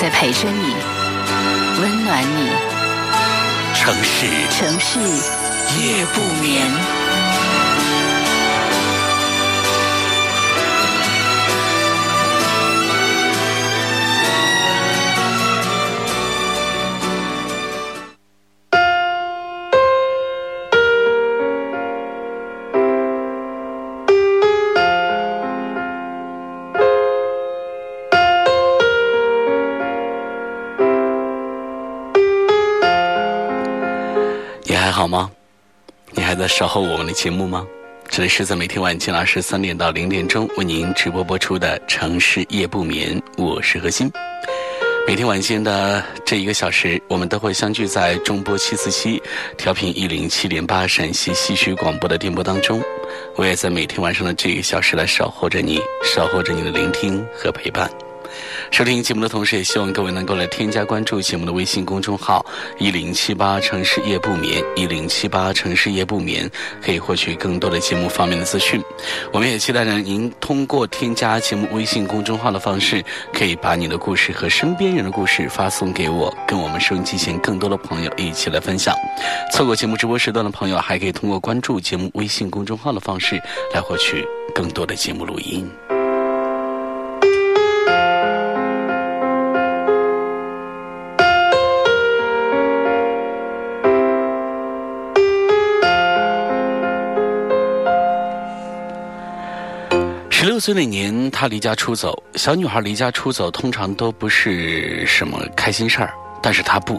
在陪着你，温暖你。城市城市夜不眠。在守候我们的节目吗？这里是在每天晚间二十三点到零点钟为您直播播出的《城市夜不眠》，我是何欣。每天晚间的这一个小时，我们都会相聚在中波七四七调频一零七点八陕西戏曲广播的电波当中。我也在每天晚上的这一个小时来守候着你，守候着你的聆听和陪伴。收听节目的同时，也希望各位能够来添加关注节目的微信公众号“一零七八城市夜不眠”，一零七八城市夜不眠可以获取更多的节目方面的资讯。我们也期待着您通过添加节目微信公众号的方式，可以把你的故事和身边人的故事发送给我，跟我们收音机前更多的朋友一起来分享。错过节目直播时段的朋友，还可以通过关注节目微信公众号的方式来获取更多的节目录音。十六岁那年，他离家出走。小女孩离家出走，通常都不是什么开心事儿，但是她不。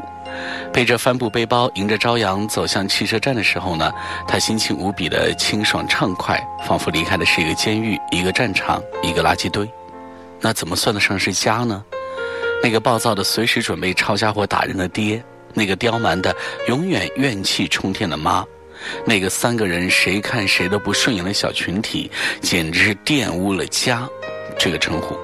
背着帆布背包，迎着朝阳走向汽车站的时候呢，她心情无比的清爽畅快，仿佛离开的是一个监狱、一个战场、一个垃圾堆。那怎么算得上是家呢？那个暴躁的、随时准备抄家伙打人的爹，那个刁蛮的、永远怨气冲天的妈。那个三个人谁看谁都不顺眼的小群体，简直是玷污了“家”这个称呼。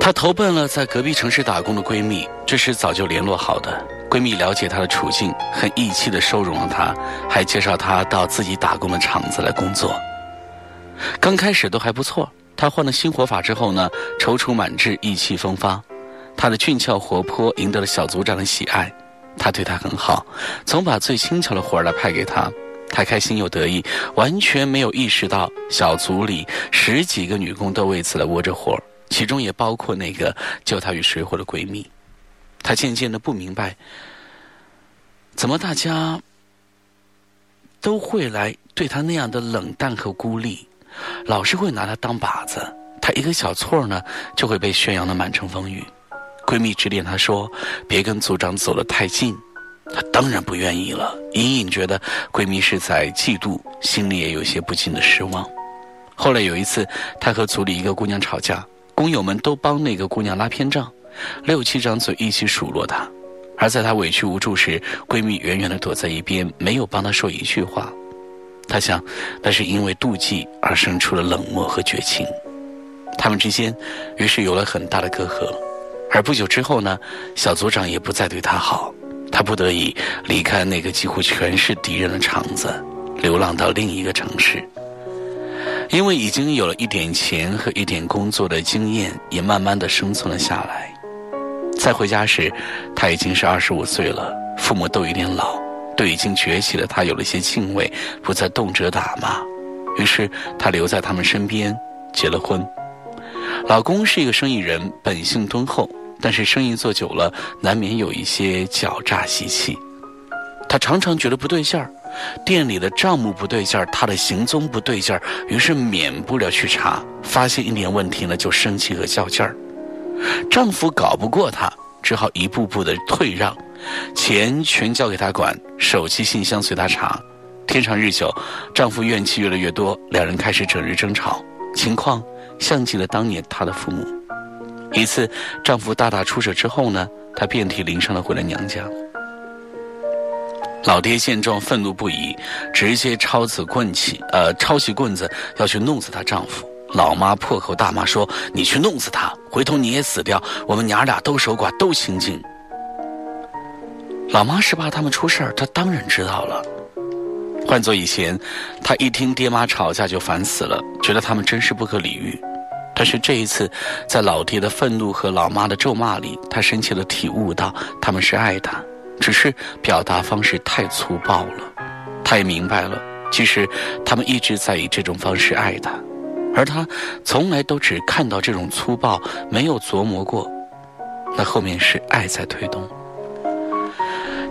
她投奔了在隔壁城市打工的闺蜜，这是早就联络好的。闺蜜了解她的处境，很义气的收容了她，还介绍她到自己打工的厂子来工作。刚开始都还不错，她换了新活法之后呢，踌躇满志，意气风发。她的俊俏活泼赢得了小组长的喜爱。他对她很好，总把最轻巧的活儿来派给她，她开心又得意，完全没有意识到小组里十几个女工都为此来窝着火，其中也包括那个救她于水火的闺蜜。她渐渐的不明白，怎么大家都会来对她那样的冷淡和孤立，老是会拿她当靶子，她一个小错呢就会被宣扬的满城风雨。闺蜜指点她说：“别跟组长走得太近。”她当然不愿意了，隐隐觉得闺蜜是在嫉妒，心里也有些不禁的失望。后来有一次，她和组里一个姑娘吵架，工友们都帮那个姑娘拉偏账，六七张嘴一起数落她。而在她委屈无助时，闺蜜远远地躲在一边，没有帮她说一句话。她想，那是因为妒忌而生出了冷漠和绝情。他们之间，于是有了很大的隔阂。而不久之后呢，小组长也不再对他好，他不得已离开那个几乎全是敌人的厂子，流浪到另一个城市。因为已经有了一点钱和一点工作的经验，也慢慢的生存了下来。再回家时，他已经是二十五岁了，父母都有点老，对已经崛起的他有了些敬畏，不再动辄打骂。于是他留在他们身边，结了婚。老公是一个生意人，本性敦厚。但是生意做久了，难免有一些狡诈习气。他常常觉得不对劲儿，店里的账目不对劲儿，他的行踪不对劲儿，于是免不了去查。发现一点问题呢，就生气和较劲儿。丈夫搞不过她，只好一步步的退让，钱全交给他管，手机信箱随他查。天长日久，丈夫怨气越来越多，两人开始整日争吵，情况像极了当年她的父母。一次，丈夫大打出手之后呢，她遍体鳞伤的回了娘家。老爹见状，愤怒不已，直接抄起棍起，呃，抄起棍子要去弄死她丈夫。老妈破口大骂说：“你去弄死他，回头你也死掉，我们娘俩都守寡，都清净。”老妈是怕他们出事儿，她当然知道了。换做以前，她一听爹妈吵架就烦死了，觉得他们真是不可理喻。但是这一次，在老爹的愤怒和老妈的咒骂里，他深切的体悟到他们是爱她，只是表达方式太粗暴了。他也明白了，其实他们一直在以这种方式爱她，而他从来都只看到这种粗暴，没有琢磨过，那后面是爱在推动。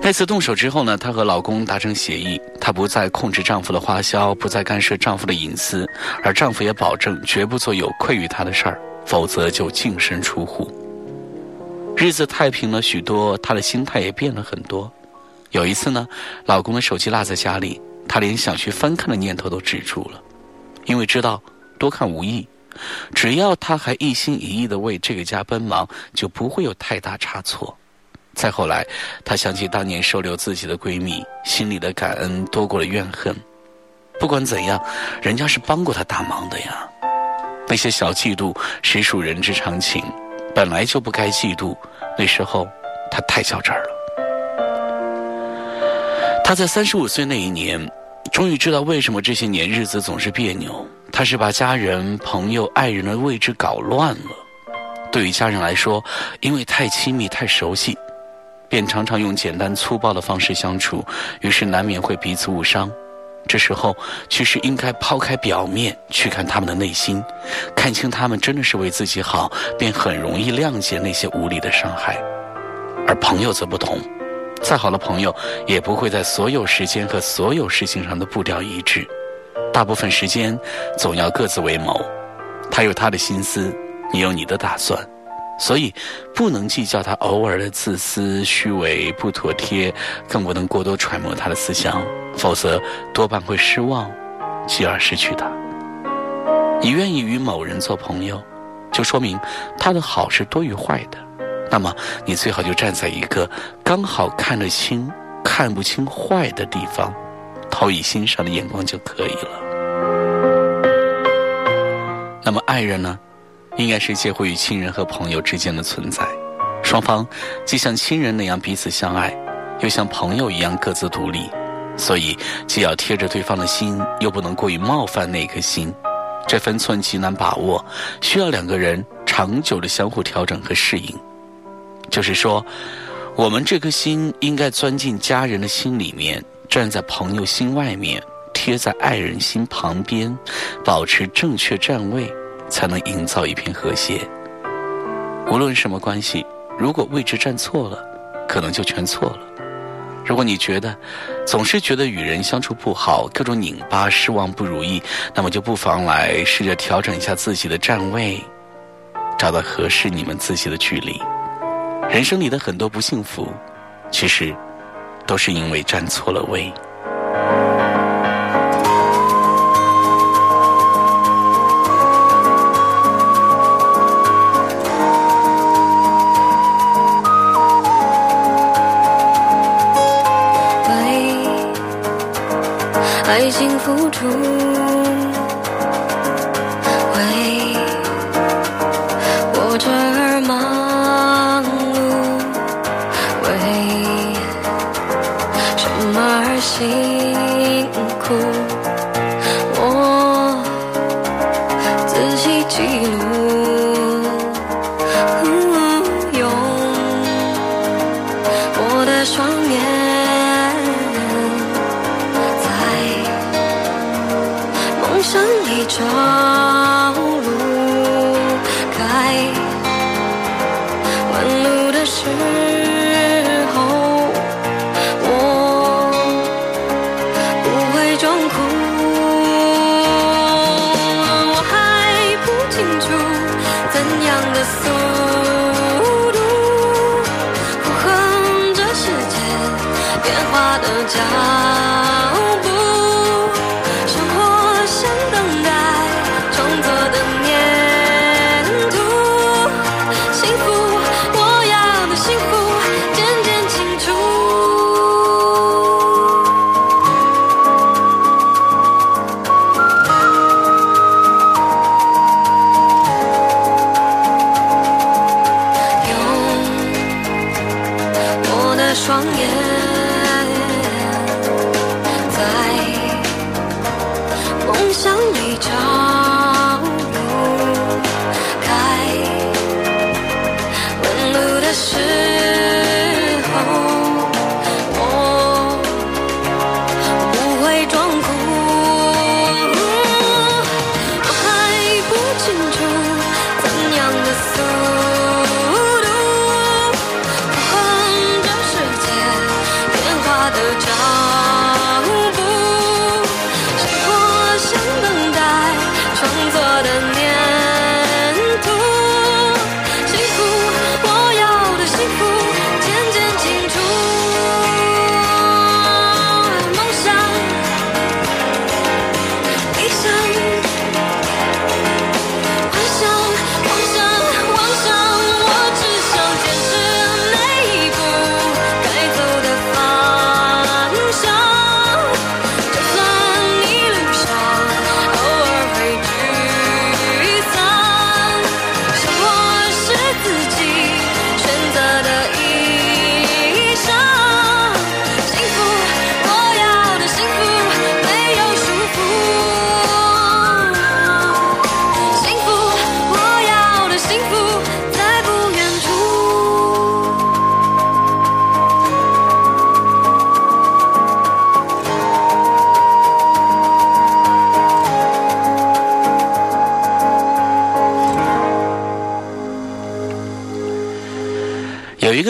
那次动手之后呢，她和老公达成协议，她不再控制丈夫的花销，不再干涉丈夫的隐私，而丈夫也保证绝不做有愧于她的事儿，否则就净身出户。日子太平了许多，她的心态也变了很多。有一次呢，老公的手机落在家里，她连想去翻看的念头都止住了，因为知道多看无益，只要她还一心一意的为这个家奔忙，就不会有太大差错。再后来，她想起当年收留自己的闺蜜，心里的感恩多过了怨恨。不管怎样，人家是帮过她大忙的呀。那些小嫉妒实属人之常情，本来就不该嫉妒。那时候，她太较真儿了。她在三十五岁那一年，终于知道为什么这些年日子总是别扭。她是把家人、朋友、爱人的位置搞乱了。对于家人来说，因为太亲密、太熟悉。便常常用简单粗暴的方式相处，于是难免会彼此误伤。这时候，其实应该抛开表面，去看他们的内心，看清他们真的是为自己好，便很容易谅解那些无理的伤害。而朋友则不同，再好的朋友也不会在所有时间和所有事情上的步调一致，大部分时间总要各自为谋。他有他的心思，你有你的打算。所以，不能计较他偶尔的自私、虚伪、不妥帖，更不能过多揣摩他的思想，否则多半会失望，继而失去他。你愿意与某人做朋友，就说明他的好是多于坏的，那么你最好就站在一个刚好看得清、看不清坏的地方，投以欣赏的眼光就可以了。那么爱人呢？应该是介乎于亲人和朋友之间的存在，双方既像亲人那样彼此相爱，又像朋友一样各自独立，所以既要贴着对方的心，又不能过于冒犯那颗心，这分寸极难把握，需要两个人长久的相互调整和适应。就是说，我们这颗心应该钻进家人的心里面，站在朋友心外面，贴在爱人心旁边，保持正确站位。才能营造一片和谐。无论什么关系，如果位置站错了，可能就全错了。如果你觉得总是觉得与人相处不好，各种拧巴、失望、不如意，那么就不妨来试着调整一下自己的站位，找到合适你们自己的距离。人生里的很多不幸福，其实都是因为站错了位。为情付出，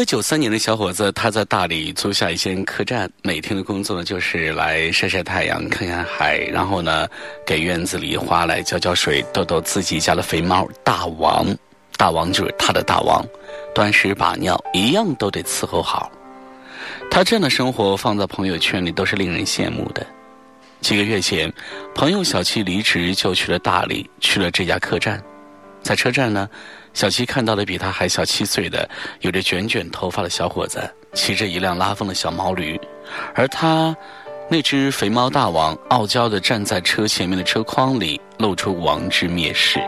九三年的小伙子，他在大理租下一间客栈，每天的工作呢就是来晒晒太阳、看看海，然后呢给院子里花来浇浇水、逗逗自己家的肥猫大王。大王就是他的大王，端屎把尿一样都得伺候好。他这样的生活放在朋友圈里都是令人羡慕的。几个月前，朋友小七离职就去了大理，去了这家客栈。在车站呢，小七看到了比他还小七岁的、有着卷卷头发的小伙子，骑着一辆拉风的小毛驴，而他那只肥猫大王傲娇的站在车前面的车筐里，露出王之蔑视。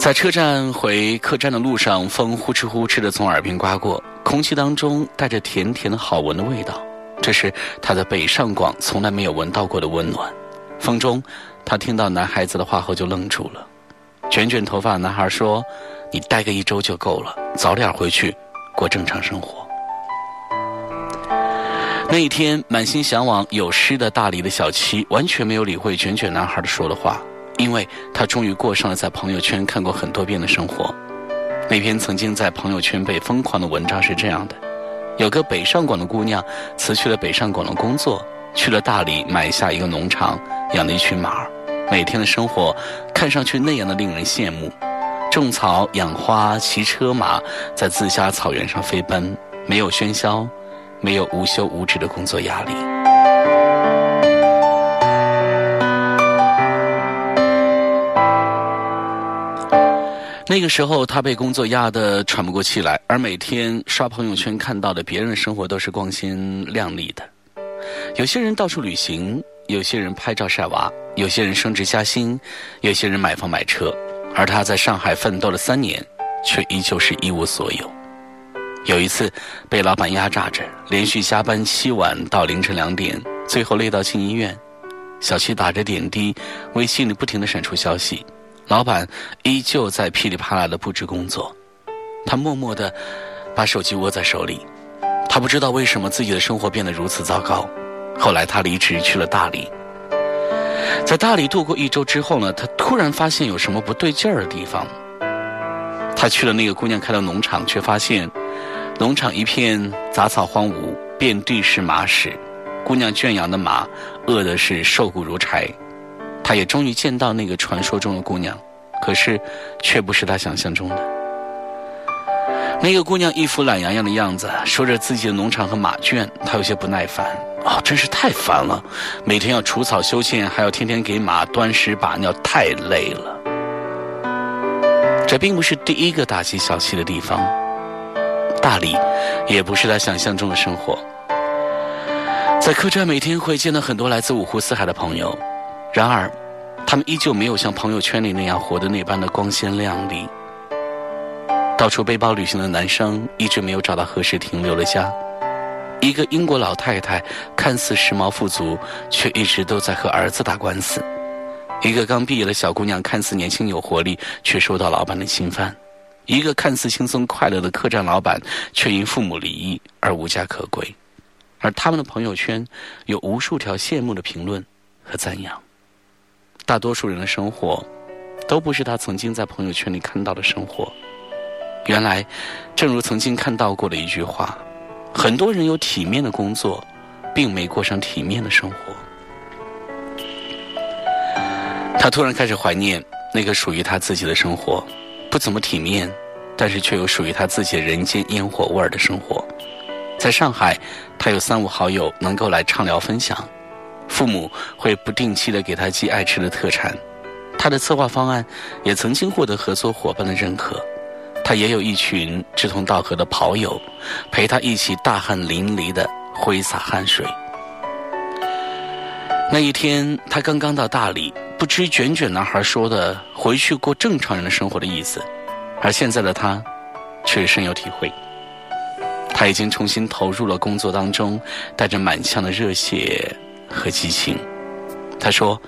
在车站回客栈的路上，风呼哧呼哧的从耳边刮过，空气当中带着甜甜的好闻的味道。这是他在北上广从来没有闻到过的温暖。风中，他听到男孩子的话后就愣住了。卷卷头发男孩说：“你待个一周就够了，早点回去过正常生活。”那一天，满心向往有诗的大理的小七完全没有理会卷卷男孩的说的话，因为他终于过上了在朋友圈看过很多遍的生活。那篇曾经在朋友圈被疯狂的文章是这样的：有个北上广的姑娘辞去了北上广的工作，去了大理买下一个农场，养了一群马儿。每天的生活看上去那样的令人羡慕，种草、养花、骑车马，在自家草原上飞奔，没有喧嚣，没有无休无止的工作压力。那个时候，他被工作压得喘不过气来，而每天刷朋友圈看到的别人的生活都是光鲜亮丽的。有些人到处旅行，有些人拍照晒娃，有些人升职加薪，有些人买房买车，而他在上海奋斗了三年，却依旧是一无所有。有一次被老板压榨着，连续加班七晚到凌晨两点，最后累到进医院。小七打着点滴，微信里不停的闪出消息，老板依旧在噼里啪啦的布置工作，他默默的把手机握在手里。他不知道为什么自己的生活变得如此糟糕。后来他离职去了大理，在大理度过一周之后呢，他突然发现有什么不对劲儿的地方。他去了那个姑娘开的农场，却发现农场一片杂草荒芜，遍地是马屎。姑娘圈养的马饿的是瘦骨如柴。他也终于见到那个传说中的姑娘，可是却不是他想象中的。那个姑娘一副懒洋洋的样子，说着自己的农场和马圈，她有些不耐烦。哦，真是太烦了，每天要除草修剪，还要天天给马端屎把尿，太累了。这并不是第一个打击小七的地方，大理也不是他想象中的生活。在客栈每天会见到很多来自五湖四海的朋友，然而，他们依旧没有像朋友圈里那样活得那般的光鲜亮丽。到处背包旅行的男生一直没有找到合适停留的家。一个英国老太太看似时髦富足，却一直都在和儿子打官司。一个刚毕业的小姑娘看似年轻有活力，却受到老板的侵犯。一个看似轻松快乐的客栈老板，却因父母离异而无家可归。而他们的朋友圈有无数条羡慕的评论和赞扬。大多数人的生活，都不是他曾经在朋友圈里看到的生活。原来，正如曾经看到过的一句话。很多人有体面的工作，并没过上体面的生活。他突然开始怀念那个属于他自己的生活，不怎么体面，但是却有属于他自己的人间烟火味儿的生活。在上海，他有三五好友能够来畅聊分享，父母会不定期的给他寄爱吃的特产，他的策划方案也曾经获得合作伙伴的认可。他也有一群志同道合的跑友，陪他一起大汗淋漓的挥洒汗水。那一天，他刚刚到大理，不知卷卷男孩说的“回去过正常人的生活”的意思，而现在的他，却深有体会。他已经重新投入了工作当中，带着满腔的热血和激情。他说：“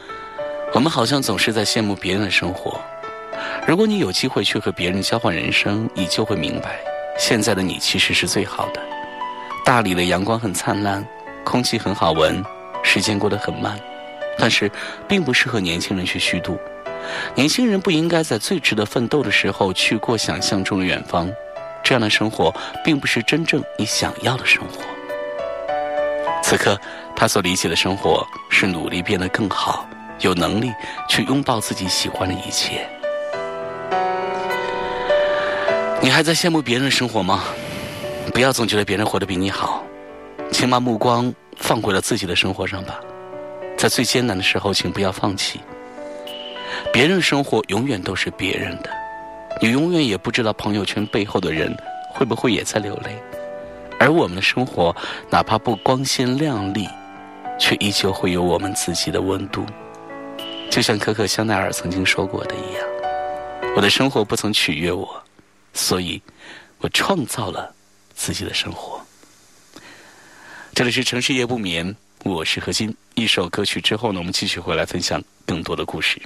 我们好像总是在羡慕别人的生活。”如果你有机会去和别人交换人生，你就会明白，现在的你其实是最好的。大理的阳光很灿烂，空气很好闻，时间过得很慢，但是并不适合年轻人去虚度。年轻人不应该在最值得奋斗的时候去过想象中的远方，这样的生活并不是真正你想要的生活。此刻，他所理解的生活是努力变得更好，有能力去拥抱自己喜欢的一切。你还在羡慕别人的生活吗？不要总觉得别人活得比你好，请把目光放回了自己的生活上吧。在最艰难的时候，请不要放弃。别人生活永远都是别人的，你永远也不知道朋友圈背后的人会不会也在流泪。而我们的生活，哪怕不光鲜亮丽，却依旧会有我们自己的温度。就像可可香奈儿曾经说过的一样：“我的生活不曾取悦我。”所以，我创造了自己的生活。这里是城市夜不眠，我是何金。一首歌曲之后呢，我们继续回来分享更多的故事。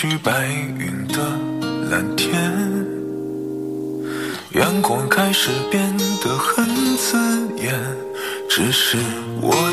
去白云的蓝天，阳光开始变得很刺眼，只是我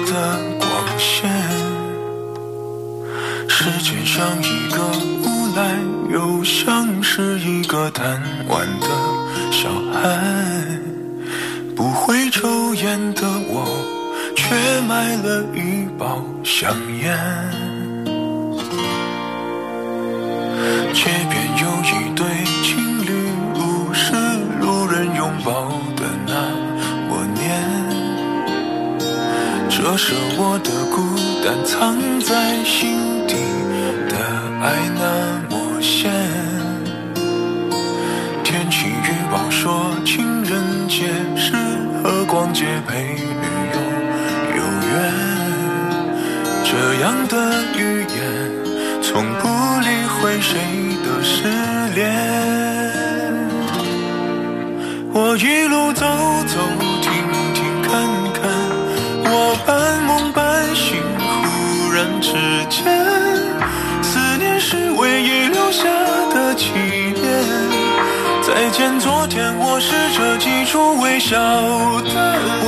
微笑的。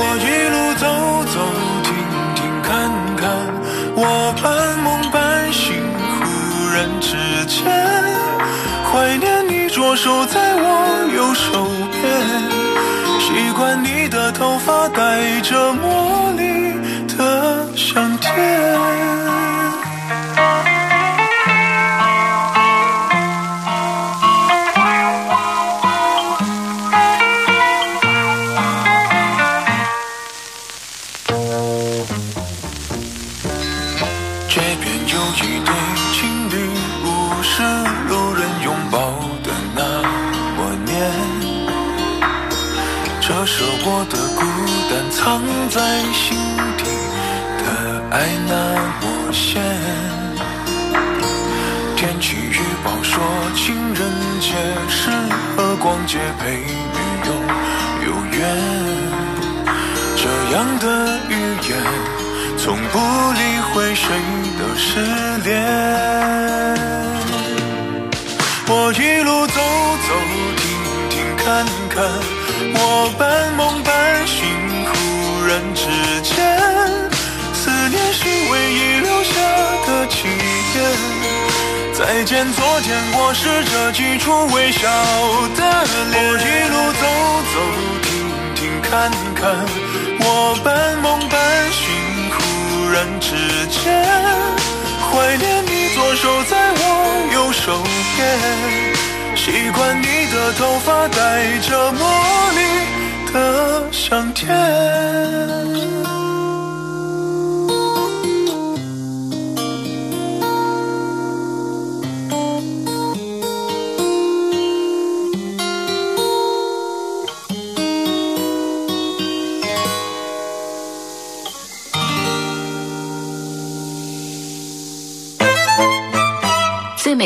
我一路走走停停看看，我半梦半醒，忽然之间。怀念你左手在我右手边，习惯你的头发带着墨合逛街陪女友有约。这样的语言，从不理会谁的失恋。我一路走走停停看看，我半梦半醒，忽然之间，思念是唯一留下的起点。再见，昨天我试着挤出微笑的脸。我一路走走停停看看。我半梦半醒，忽然之间，怀念你左手在我右手边，习惯你的头发带着茉莉的香甜。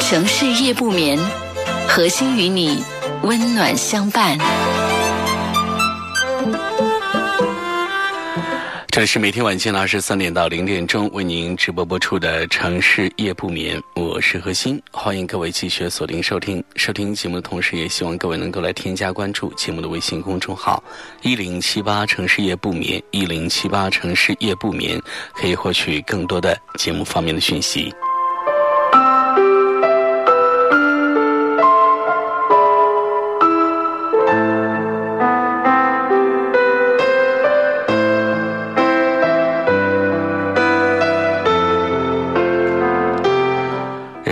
城市夜不眠，核心与你温暖相伴。这里是每天晚间的二十三点到零点钟为您直播播出的《城市夜不眠》，我是何欣，欢迎各位继续锁定收听。收听节目的同时，也希望各位能够来添加关注节目的微信公众号“一零七八城市夜不眠”，一零七八城市夜不眠，可以获取更多的节目方面的讯息。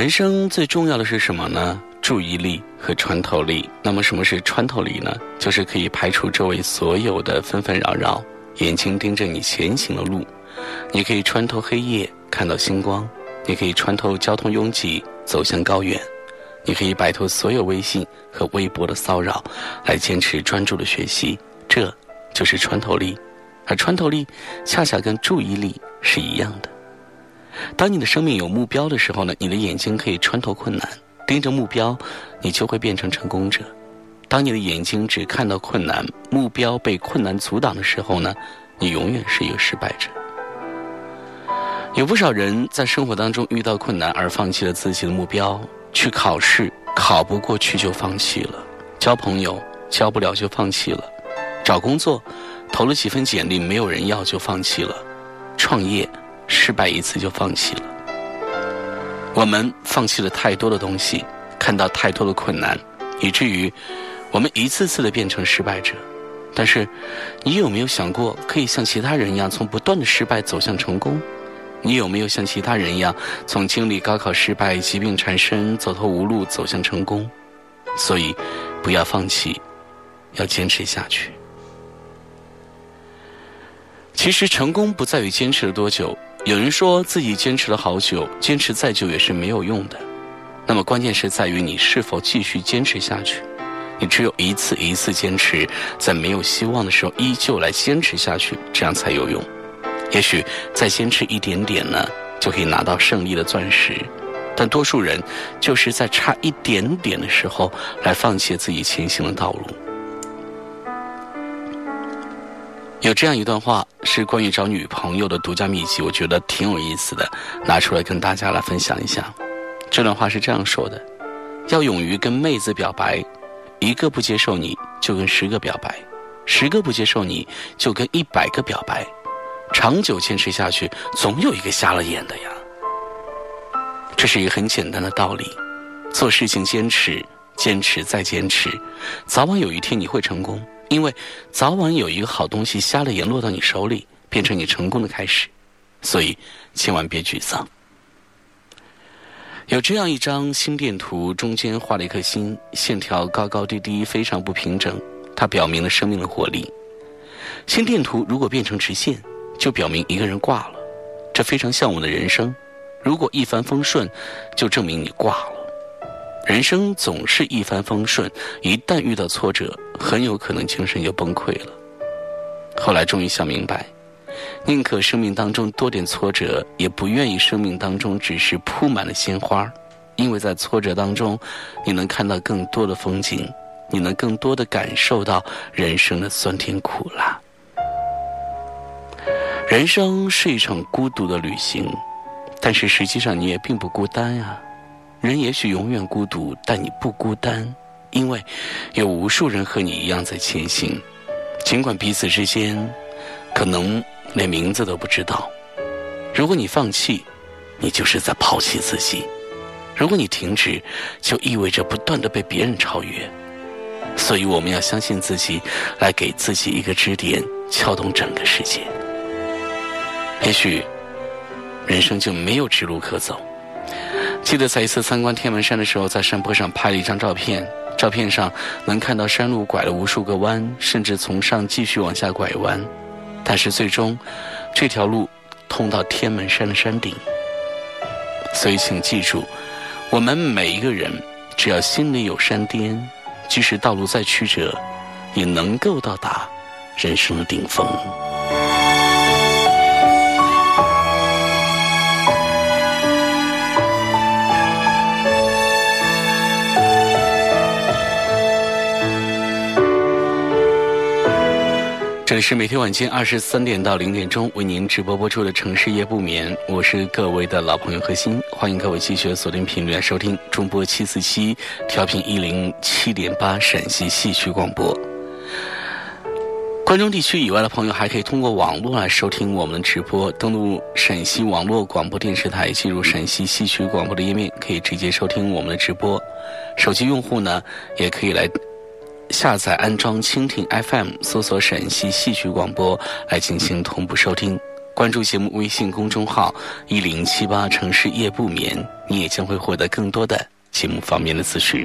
人生最重要的是什么呢？注意力和穿透力。那么什么是穿透力呢？就是可以排除周围所有的纷纷扰扰，眼睛盯着你前行的路。你可以穿透黑夜看到星光，你可以穿透交通拥挤走向高原，你可以摆脱所有微信和微博的骚扰，来坚持专注的学习。这就是穿透力，而穿透力恰恰跟注意力是一样的。当你的生命有目标的时候呢，你的眼睛可以穿透困难，盯着目标，你就会变成成功者。当你的眼睛只看到困难，目标被困难阻挡的时候呢，你永远是一个失败者。有不少人在生活当中遇到困难而放弃了自己的目标，去考试考不过去就放弃了，交朋友交不了就放弃了，找工作投了几份简历没有人要就放弃了，创业。失败一次就放弃了，我们放弃了太多的东西，看到太多的困难，以至于我们一次次的变成失败者。但是，你有没有想过，可以像其他人一样，从不断的失败走向成功？你有没有像其他人一样，从经历高考失败、疾病缠身、走投无路走向成功？所以，不要放弃，要坚持下去。其实，成功不在于坚持了多久。有人说自己坚持了好久，坚持再久也是没有用的。那么关键是在于你是否继续坚持下去。你只有一次一次坚持，在没有希望的时候依旧来坚持下去，这样才有用。也许再坚持一点点呢，就可以拿到胜利的钻石。但多数人就是在差一点点的时候来放弃自己前行的道路。有这样一段话是关于找女朋友的独家秘籍，我觉得挺有意思的，拿出来跟大家来分享一下。这段话是这样说的：要勇于跟妹子表白，一个不接受你就跟十个表白，十个不接受你就跟一百个表白，长久坚持下去，总有一个瞎了眼的呀。这是一个很简单的道理：做事情坚持，坚持再坚持，早晚有一天你会成功。因为早晚有一个好东西瞎了眼落到你手里，变成你成功的开始。所以千万别沮丧。有这样一张心电图，中间画了一颗心，线条高高低低，非常不平整。它表明了生命的活力。心电图如果变成直线，就表明一个人挂了。这非常像我们的人生。如果一帆风顺，就证明你挂了。人生总是一帆风顺，一旦遇到挫折，很有可能精神就崩溃了。后来终于想明白。宁可生命当中多点挫折，也不愿意生命当中只是铺满了鲜花，因为在挫折当中，你能看到更多的风景，你能更多的感受到人生的酸甜苦辣。人生是一场孤独的旅行，但是实际上你也并不孤单呀。人也许永远孤独，但你不孤单，因为有无数人和你一样在前行，尽管彼此之间可能。连名字都不知道。如果你放弃，你就是在抛弃自己；如果你停止，就意味着不断的被别人超越。所以我们要相信自己，来给自己一个支点，撬动整个世界。也许人生就没有直路可走。记得在一次参观天门山的时候，在山坡上拍了一张照片，照片上能看到山路拐了无数个弯，甚至从上继续往下拐弯。但是最终，这条路通到天门山的山顶。所以，请记住，我们每一个人，只要心里有山巅，即使道路再曲折，也能够到达人生的顶峰。这里是每天晚间二十三点到零点钟为您直播播出的《城市夜不眠》，我是各位的老朋友何鑫，欢迎各位继续锁定频率来收听中波七四七调频一零七点八陕西戏曲广播。关中地区以外的朋友还可以通过网络来收听我们的直播，登录陕西网络广播电视台，进入陕西戏曲广播的页面，可以直接收听我们的直播。手机用户呢，也可以来。下载安装蜻蜓 FM，搜索陕西戏曲广播来进行同步收听。关注节目微信公众号一零七八城市夜不眠，你也将会获得更多的节目方面的资讯。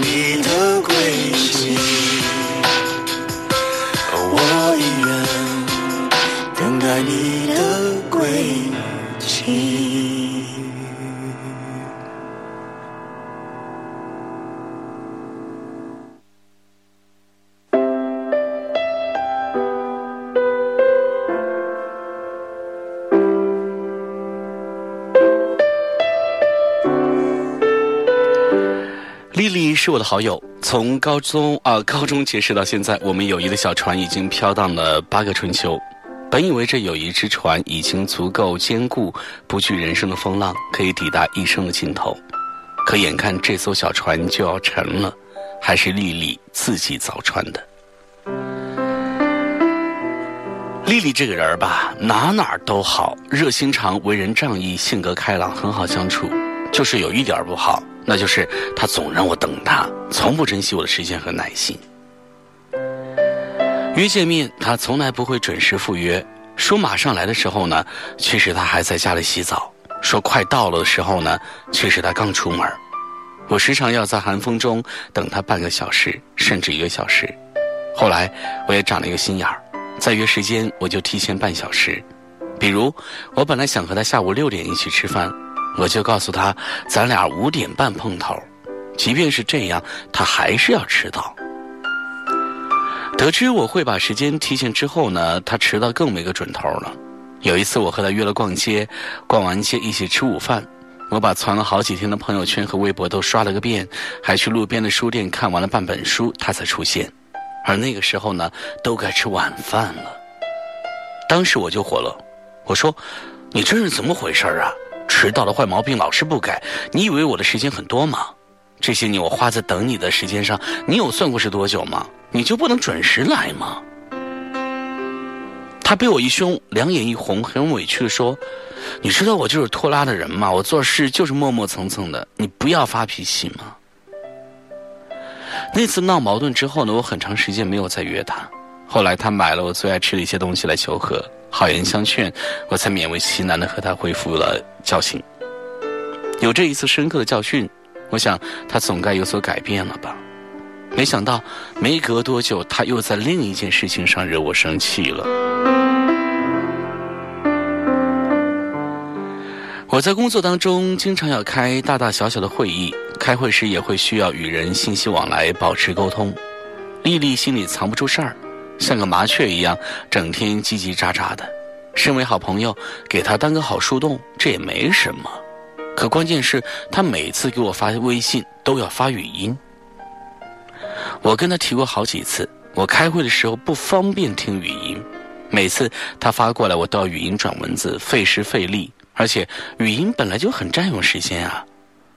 你的归期。我依然等待你的归是我的好友，从高中啊、高中结识到现在，我们友谊的小船已经飘荡了八个春秋。本以为这友谊之船已经足够坚固，不惧人生的风浪，可以抵达一生的尽头。可眼看这艘小船就要沉了，还是丽丽自己凿船的。丽丽这个人吧，哪哪都好，热心肠，为人仗义，性格开朗，很好相处。就是有一点不好，那就是他总让我等他，从不珍惜我的时间和耐心。约见面，他从来不会准时赴约。说马上来的时候呢，其实他还在家里洗澡；说快到了的时候呢，其实他刚出门。我时常要在寒风中等他半个小时，甚至一个小时。后来我也长了一个心眼儿，再约时间我就提前半小时。比如我本来想和他下午六点一起吃饭，我就告诉他咱俩五点半碰头。即便是这样，他还是要迟到。得知我会把时间提前之后呢，他迟到更没个准头了。有一次我和他约了逛街，逛完街一起吃午饭。我把攒了好几天的朋友圈和微博都刷了个遍，还去路边的书店看完了半本书，他才出现。而那个时候呢，都该吃晚饭了。当时我就火了，我说：“你这是怎么回事啊？迟到的坏毛病老是不改，你以为我的时间很多吗？这些年我花在等你的时间上，你有算过是多久吗？你就不能准时来吗？”他被我一凶，两眼一红，很委屈的说：“你知道我就是拖拉的人吗？我做事就是磨磨蹭蹭的，你不要发脾气嘛。”那次闹矛盾之后呢，我很长时间没有再约他。后来他买了我最爱吃的一些东西来求和，好言相劝，我才勉为其难的和他恢复了交情。有这一次深刻的教训，我想他总该有所改变了吧。没想到没隔多久，他又在另一件事情上惹我生气了。我在工作当中经常要开大大小小的会议，开会时也会需要与人信息往来，保持沟通。丽丽心里藏不住事儿，像个麻雀一样，整天叽叽喳喳的。身为好朋友，给他当个好树洞，这也没什么。可关键是，他每次给我发微信都要发语音。我跟他提过好几次，我开会的时候不方便听语音，每次他发过来，我都要语音转文字，费时费力。而且语音本来就很占用时间啊，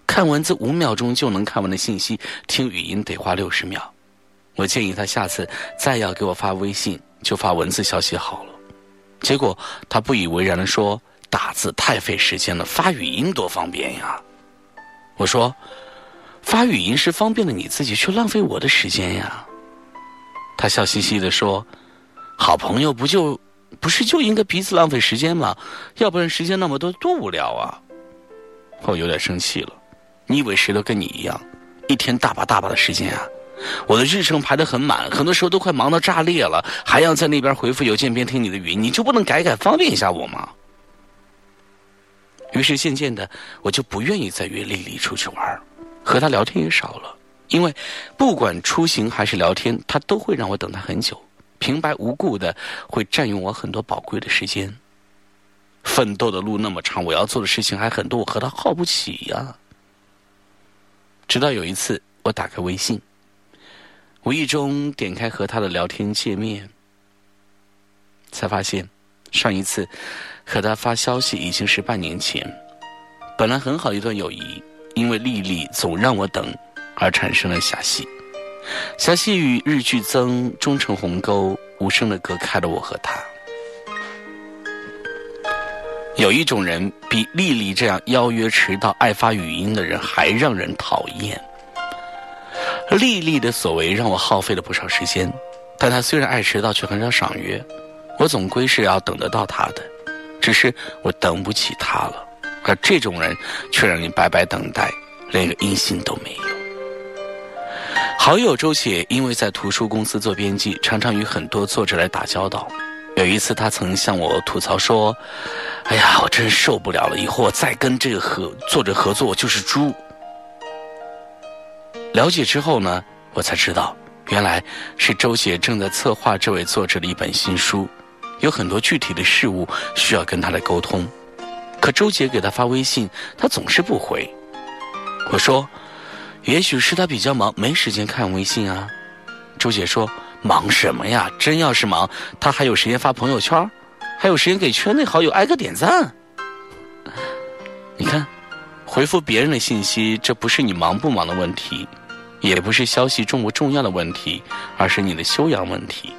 看文字五秒钟就能看完的信息，听语音得花六十秒。我建议他下次再要给我发微信，就发文字消息好了。结果他不以为然的说：“打字太费时间了，发语音多方便呀。”我说：“发语音是方便了你自己，却浪费我的时间呀。”他笑嘻嘻的说：“好朋友不就……”不是就应该彼此浪费时间吗？要不然时间那么多，多无聊啊！我有点生气了。你以为谁都跟你一样，一天大把大把的时间啊？我的日程排得很满，很多时候都快忙到炸裂了，还要在那边回复邮件边听你的语音，你就不能改改方便一下我吗？于是渐渐的，我就不愿意再约丽丽出去玩，和她聊天也少了，因为不管出行还是聊天，她都会让我等她很久，平白无故的会占用我很多宝贵的时间。奋斗的路那么长，我要做的事情还很多，我和她耗不起呀。直到有一次，我打开微信，无意中点开和他的聊天界面，才发现上一次和他发消息已经是半年前。本来很好一段友谊，因为丽丽总让我等，而产生了遐隙。遐隙与日俱增，终成鸿沟，无声的隔开了我和他。有一种人比丽丽这样邀约迟到、爱发语音的人还让人讨厌。丽丽的所为让我耗费了不少时间，但她虽然爱迟到，却很少爽约。我总归是要等得到她的，只是我等不起她了。而这种人却让你白白等待，连个音信都没有。好友周姐因为在图书公司做编辑，常常与很多作者来打交道。有一次，她曾向我吐槽说：“哎呀，我真受不了了！以后我再跟这个合作者合作，我就是猪。”了解之后呢，我才知道，原来是周姐正在策划这位作者的一本新书，有很多具体的事物需要跟他来沟通。可周姐给他发微信，他总是不回。我说：“也许是他比较忙，没时间看微信啊。”周姐说：“忙什么呀？真要是忙，他还有时间发朋友圈，还有时间给圈内好友挨个点赞。你看，回复别人的信息，这不是你忙不忙的问题，也不是消息重不重要的问题，而是你的修养问题。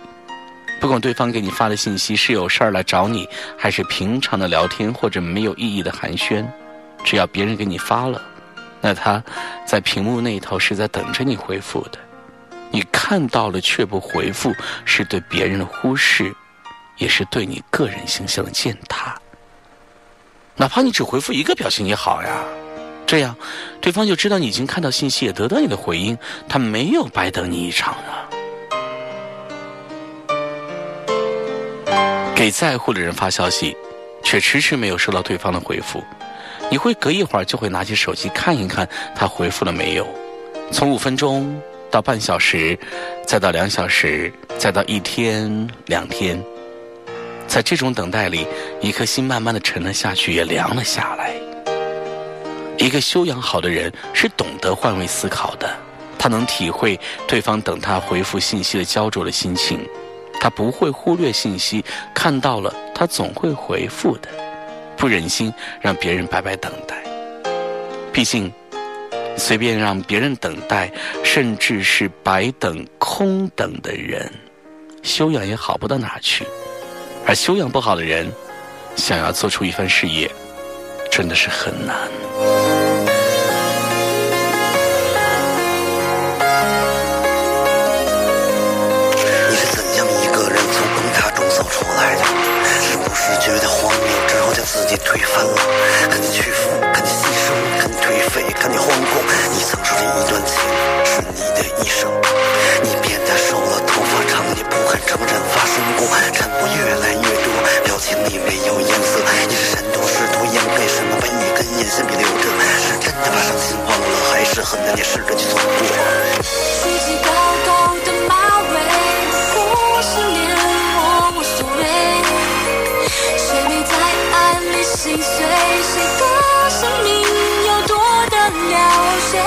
不管对方给你发的信息是有事儿来找你，还是平常的聊天或者没有意义的寒暄，只要别人给你发了，那他在屏幕那一头是在等着你回复的。你看到了却不回复，是对别人的忽视，也是对你个人形象的践踏。哪怕你只回复一个表情也好呀，这样对方就知道你已经看到信息，也得到你的回应，他没有白等你一场啊。给在乎的人发消息，却迟迟没有收到对方的回复，你会隔一会儿就会拿起手机看一看他回复了没有，从五分钟到半小时，再到两小时，再到一天两天，在这种等待里，一颗心慢慢的沉了下去，也凉了下来。一个修养好的人是懂得换位思考的，他能体会对方等他回复信息的焦灼的心情。他不会忽略信息，看到了他总会回复的，不忍心让别人白白等待。毕竟，随便让别人等待，甚至是白等、空等的人，修养也好不到哪去。而修养不好的人，想要做出一番事业，真的是很难。你是怎样一个人从崩塌中走出来的？是不是觉得荒谬，之后将自己推翻了？看你屈服，看你牺牲，看你颓废，看你惶恐。你曾说的一段情是你的一生，你变得瘦了，头也不肯承认发生过。沉默越来越多，表情里没有颜色。你是闪躲，试图掩盖什么？把一根眼线笔留着，是真的把伤心忘了，还是很难也试着去错过？梳起高高的马尾，或是脸我无所谓。谁没在爱里心碎？谁的生命有多的了谁？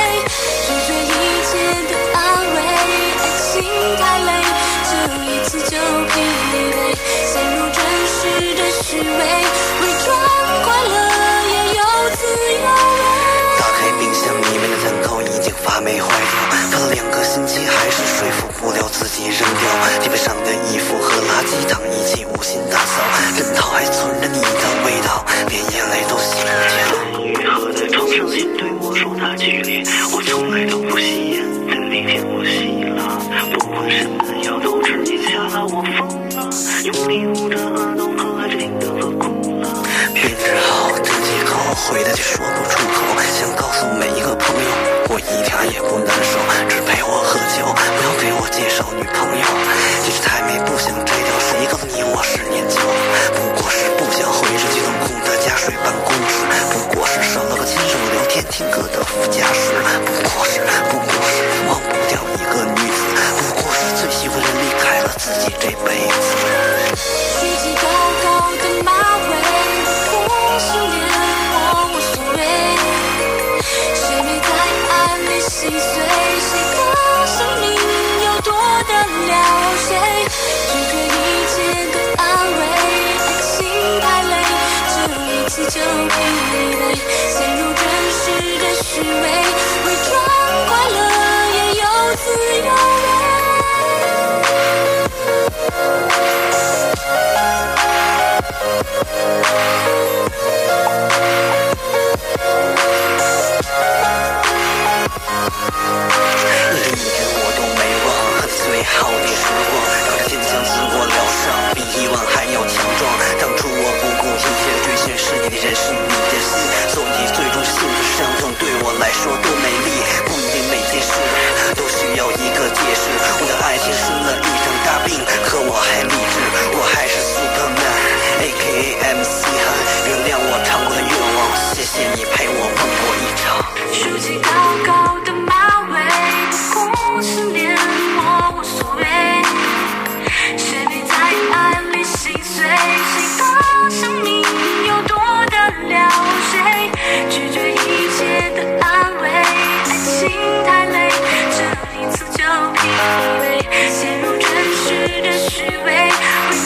的虚伪，装快乐也有滋有味。打开冰箱里面的蛋糕已经发霉坏掉，放了两个星期还是说服不了自己扔掉。地板上的衣服和垃圾桶一起无心打扫，枕头还存着你的味道，连眼泪都洗不掉。雨和在床上心对我说它剧烈，我从来都不吸烟，但那天我吸了，不管什么药都止一下了，我疯了，用力捂着耳朵。编织好这几口，回的却说不出口，想告诉每一个朋友，我一点也不难受，只陪我喝酒。不要给我介绍女朋友。其实太美不想摘掉，谁告诉你我十年旧？不过是不想回这巨冷酷的加水办公室，不过是少了个亲手聊天听歌的副驾驶，不过是不过是忘不掉一个女子，不过是最喜欢的离开了自己这辈子。好的时光，让这坚强自我疗伤，比以往还人是你的心，所以最终幸福伤痛对我来说多美丽。不一定每件事都需要一个解释。我的爱情生了一场大病，可我还理智，我还是 Superman，A.K.A. MC 汉。原谅我常过的愿望，谢谢你陪我梦过一场。竖起高高的马尾，不是恋我无所谓。谁没在爱里心碎？的虚伪，伪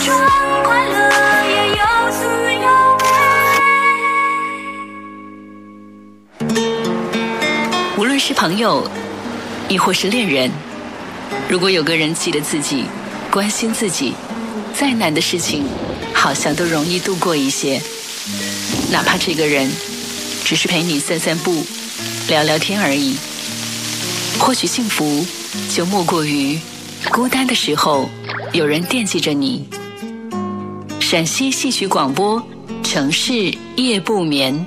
装快乐也有滋有味。无论是朋友，亦或是恋人，如果有个人记得自己，关心自己，再难的事情，好像都容易度过一些。哪怕这个人只是陪你散散步、聊聊天而已。或许幸福就莫过于孤单的时候有人惦记着你。陕西戏曲广播，城市夜不眠，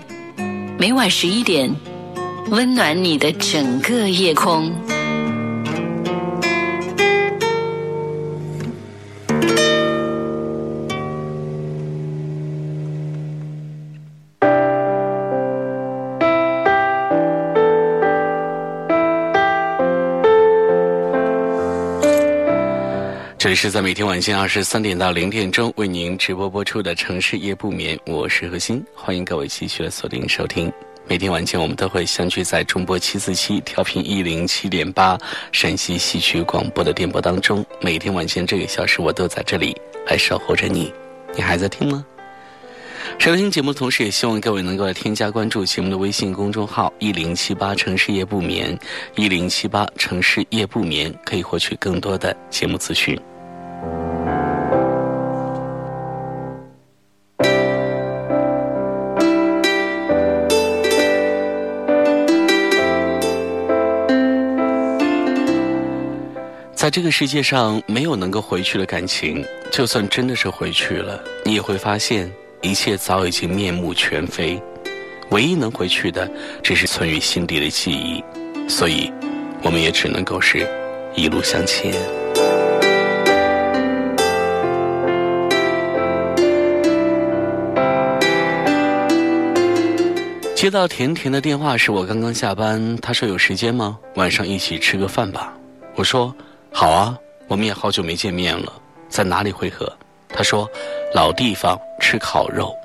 每晚十一点。温暖你的整个夜空。里是在每天晚间二十三点到零点钟为您直播播出的《城市夜不眠》，我是何欣，欢迎各位继续锁定收听。每天晚间我们都会相聚在中波七四七调频一零七点八陕西戏曲广播的电波当中。每天晚间这个小时我都在这里来守候着你，你还在听吗？收听节目的同时，也希望各位能够来添加关注节目的微信公众号“一零七八城市夜不眠”，一零七八城市夜不眠，可以获取更多的节目资讯。在这个世界上，没有能够回去的感情。就算真的是回去了，你也会发现一切早已经面目全非。唯一能回去的，只是存于心底的记忆。所以，我们也只能够是一路向前。接到甜甜的电话时我刚刚下班，她说有时间吗？晚上一起吃个饭吧。我说。好啊，我们也好久没见面了，在哪里会合？他说，老地方吃烤肉。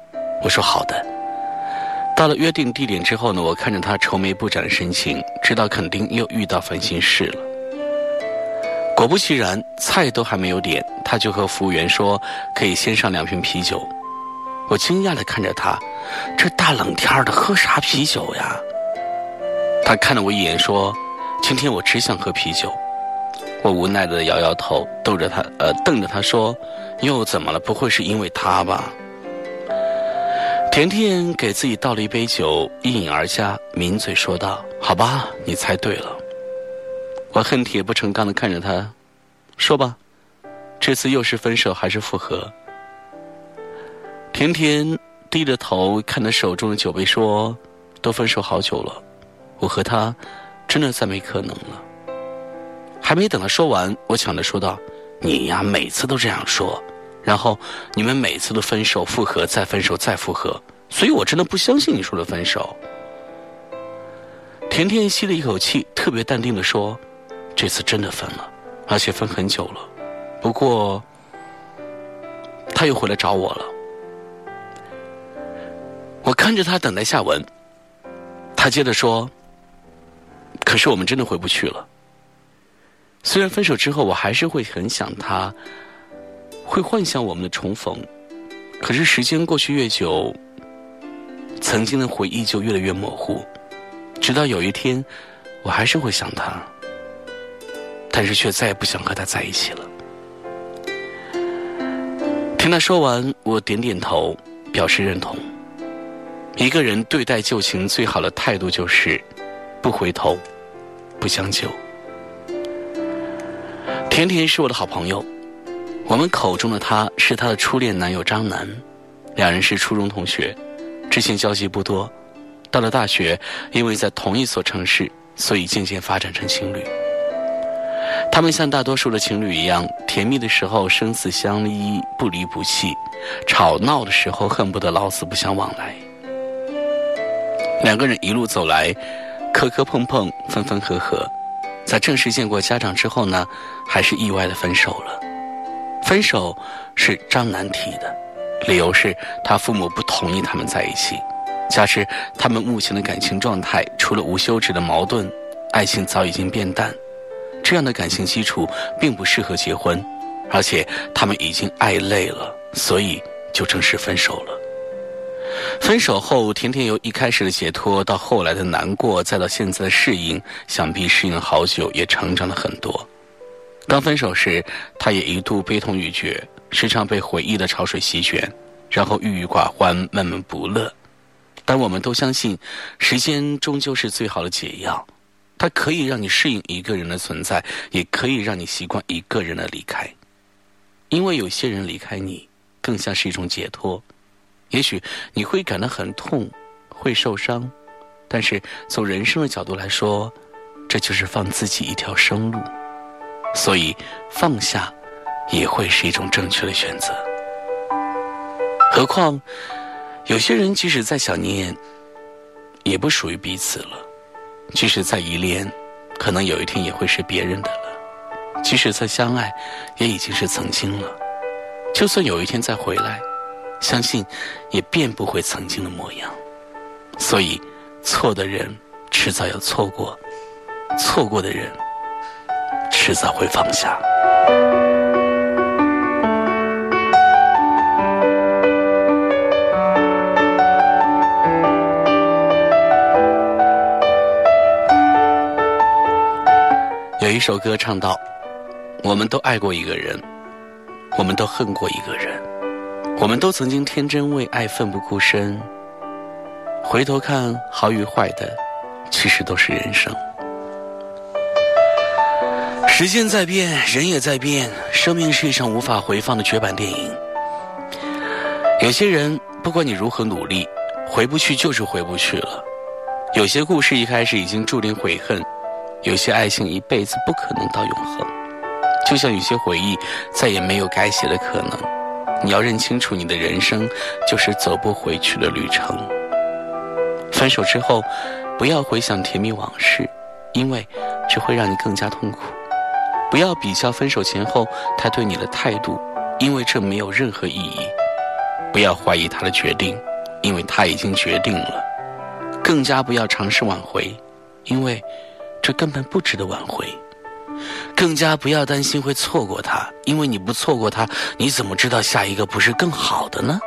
我说好的。到了约定地点之后呢，我看着他愁眉不展的神情，知道肯定又遇到烦心事了。果不其然，菜都还没有点，他就和服务员说可以先上两瓶啤酒。我惊讶的看着他，这大冷天的喝啥啤酒呀？他看了我一眼说，今天我只想喝啤酒。我无奈的摇摇头，逗着他，呃，瞪着他说：“又怎么了？不会是因为他吧？”甜甜给自己倒了一杯酒，一饮而下，抿嘴说道：“好吧，你猜对了。”我恨铁不成钢的看着他，说吧，这次又是分手还是复合？甜甜低着头看着手中的酒杯说：“都分手好久了，我和他真的再没可能了。”还没等他说完，我抢着说道：“你呀，每次都这样说，然后你们每次都分手、复合、再分手、再复合，所以我真的不相信你说的分手。”甜甜吸了一口气，特别淡定的说：“这次真的分了，而且分很久了。不过，他又回来找我了。我看着他等待下文，他接着说：‘可是我们真的回不去了。虽然分手之后，我还是会很想他，会幻想我们的重逢。可是时间过去越久，曾经的回忆就越来越模糊。’”直到有一天，我还是会想他，但是却再也不想和他在一起了。听他说完，我点点头，表示认同。一个人对待旧情最好的态度就是不回头，不将就。甜甜是我的好朋友，我们口中的他是他的初恋男友张楠，两人是初中同学，之前交集不多。到了大学，因为在同一所城市，所以渐渐发展成情侣。他们像大多数的情侣一样，甜蜜的时候生死相依，不离不弃；吵闹的时候恨不得老死不相往来。两个人一路走来，磕磕碰碰，分分合合，在正式见过家长之后呢，还是意外的分手了。分手是张楠提的，理由是他父母不同意他们在一起。加之他们目前的感情状态，除了无休止的矛盾，爱情早已经变淡。这样的感情基础并不适合结婚，而且他们已经爱累了，所以就正式分手了。分手后，甜甜由一开始的解脱到后来的难过，再到现在的适应，想必适应了好久，也成长了很多。刚分手时，他也一度悲痛欲绝，时常被回忆的潮水席卷，然后郁郁寡欢，闷闷不乐。但我们都相信，时间终究是最好的解药，它可以让你适应一个人的存在，也可以让你习惯一个人的离开。因为有些人离开你，更像是一种解脱。也许你会感到很痛，会受伤，但是从人生的角度来说，这就是放自己一条生路。所以放下，也会是一种正确的选择。何况。有些人即使再想念，也不属于彼此了；即使再依恋，可能有一天也会是别人的了；即使再相爱，也已经是曾经了。就算有一天再回来，相信也变不回曾经的模样。所以，错的人迟早要错过，错过的人迟早会放下。有一首歌唱到：“我们都爱过一个人，我们都恨过一个人，我们都曾经天真为爱奋不顾身。回头看，好与坏的，其实都是人生。时间在变，人也在变，生命是一场无法回放的绝版电影。有些人，不管你如何努力，回不去就是回不去了。有些故事一开始已经注定悔恨。”有些爱情一辈子不可能到永恒，就像有些回忆再也没有改写的可能。你要认清楚，你的人生就是走不回去的旅程。分手之后，不要回想甜蜜往事，因为只会让你更加痛苦。不要比较分手前后他对你的态度，因为这没有任何意义。不要怀疑他的决定，因为他已经决定了。更加不要尝试挽回，因为。这根本不值得挽回，更加不要担心会错过他，因为你不错过他，你怎么知道下一个不是更好的呢？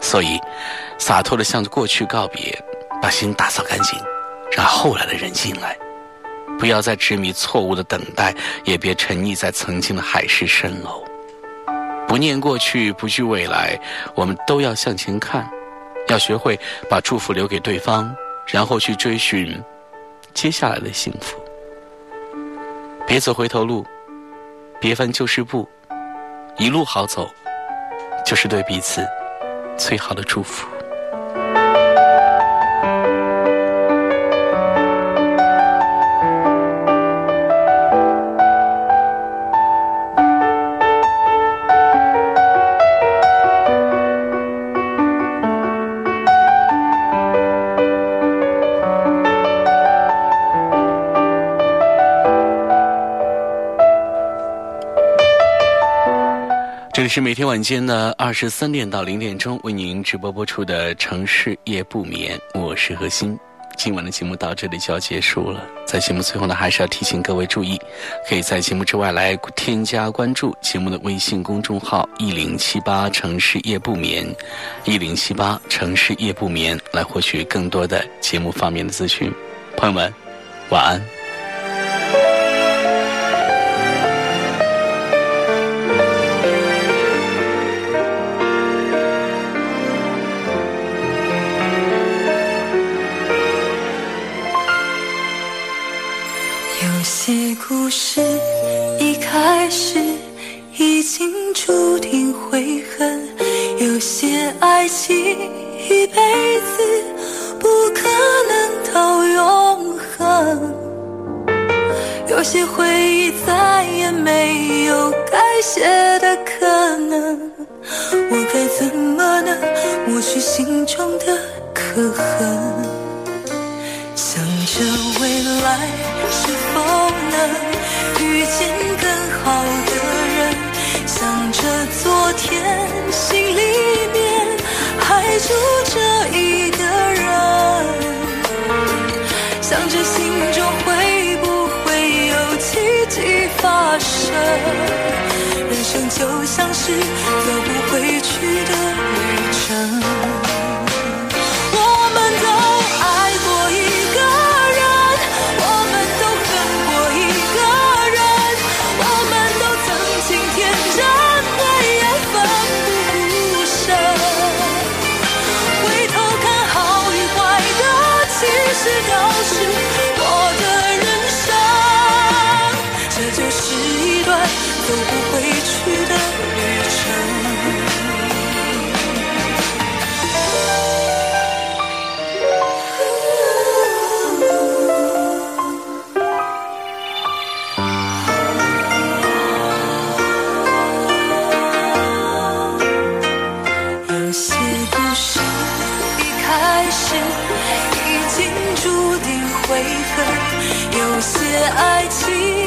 所以，洒脱的向着过去告别，把心打扫干净，让后来的人进来。不要再执迷错误的等待，也别沉溺在曾经的海市蜃楼。不念过去，不惧未来，我们都要向前看，要学会把祝福留给对方，然后去追寻。接下来的幸福，别走回头路，别翻旧事簿，一路好走，就是对彼此最好的祝福。是每天晚间的二十三点到零点钟为您直播播出的《城市夜不眠》，我是何欣。今晚的节目到这里就要结束了，在节目最后呢，还是要提醒各位注意，可以在节目之外来添加关注节目的微信公众号“一零七八城市夜不眠”，一零七八城市夜不眠，来获取更多的节目方面的资讯。朋友们，晚安。故事一开始已经注定悔恨，有些爱情一辈子不可能到永恒，有些回忆再也没有改写的可能，我该怎么能抹去心中的刻痕？想着未来是否能遇见更好的人，想着昨天心里面还住着一个人，想着心中会不会有奇迹发生。人生就像是走不回去的旅程。有些爱情。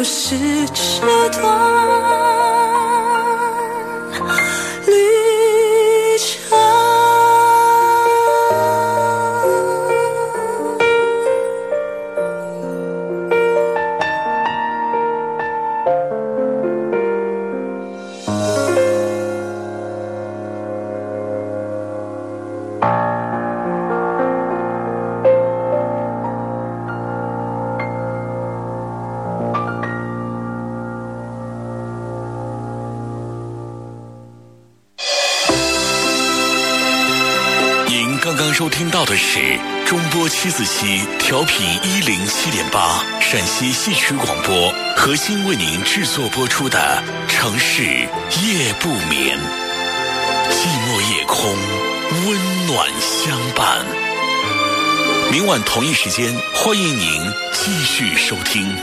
就是这段调频一零七点八陕西戏曲广播核心为您制作播出的《城市夜不眠》，寂寞夜空，温暖相伴。明晚同一时间，欢迎您继续收听。